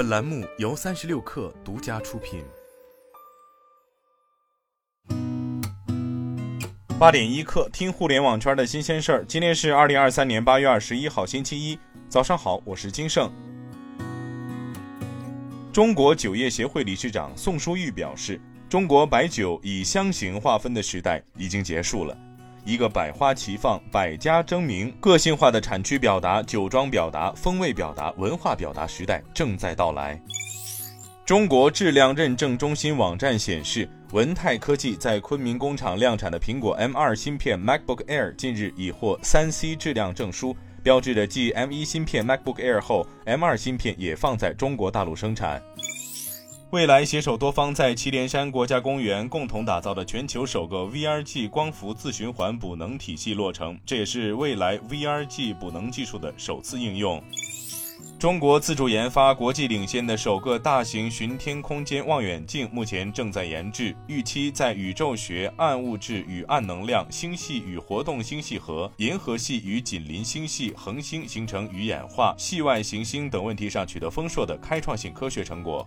本栏目由三十六氪独家出品。八点一刻，听互联网圈的新鲜事儿。今天是二零二三年八月二十一号，星期一，早上好，我是金盛。中国酒业协会理事长宋书玉表示，中国白酒以香型划分的时代已经结束了。一个百花齐放、百家争鸣、个性化的产区表达、酒庄表达、风味表达、文化表达时代正在到来。中国质量认证中心网站显示，文泰科技在昆明工厂量产的苹果 M2 芯片 MacBook Air 近日已获三 C 质量证书，标志着继 M1 芯片 MacBook Air 后，M2 芯片也放在中国大陆生产。未来携手多方，在祁连山国家公园共同打造的全球首个 VRG 光伏自循环补能体系落成，这也是未来 VRG 补能技术的首次应用。中国自主研发、国际领先的首个大型巡天空间望远镜目前正在研制，预期在宇宙学、暗物质与暗能量、星系与活动星系核、银河系与紧邻星系、恒星形成与演化、系外行星等问题上取得丰硕的开创性科学成果。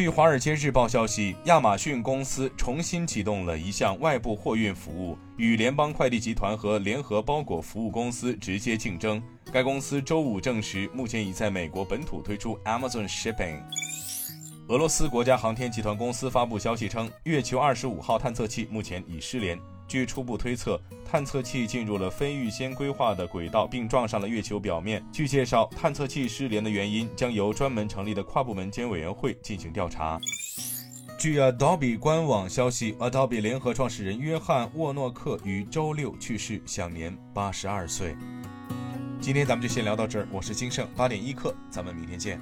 据《华尔街日报》消息，亚马逊公司重新启动了一项外部货运服务，与联邦快递集团和联合包裹服务公司直接竞争。该公司周五证实，目前已在美国本土推出 Amazon Shipping。俄罗斯国家航天集团公司发布消息称，月球二十五号探测器目前已失联。据初步推测，探测器进入了非预先规划的轨道，并撞上了月球表面。据介绍，探测器失联的原因将由专门成立的跨部门间委员会进行调查。据 Adobe 官网消息，Adobe 联合创始人约翰沃诺克于周六去世，享年八十二岁。今天咱们就先聊到这儿，我是金盛八点一刻，咱们明天见。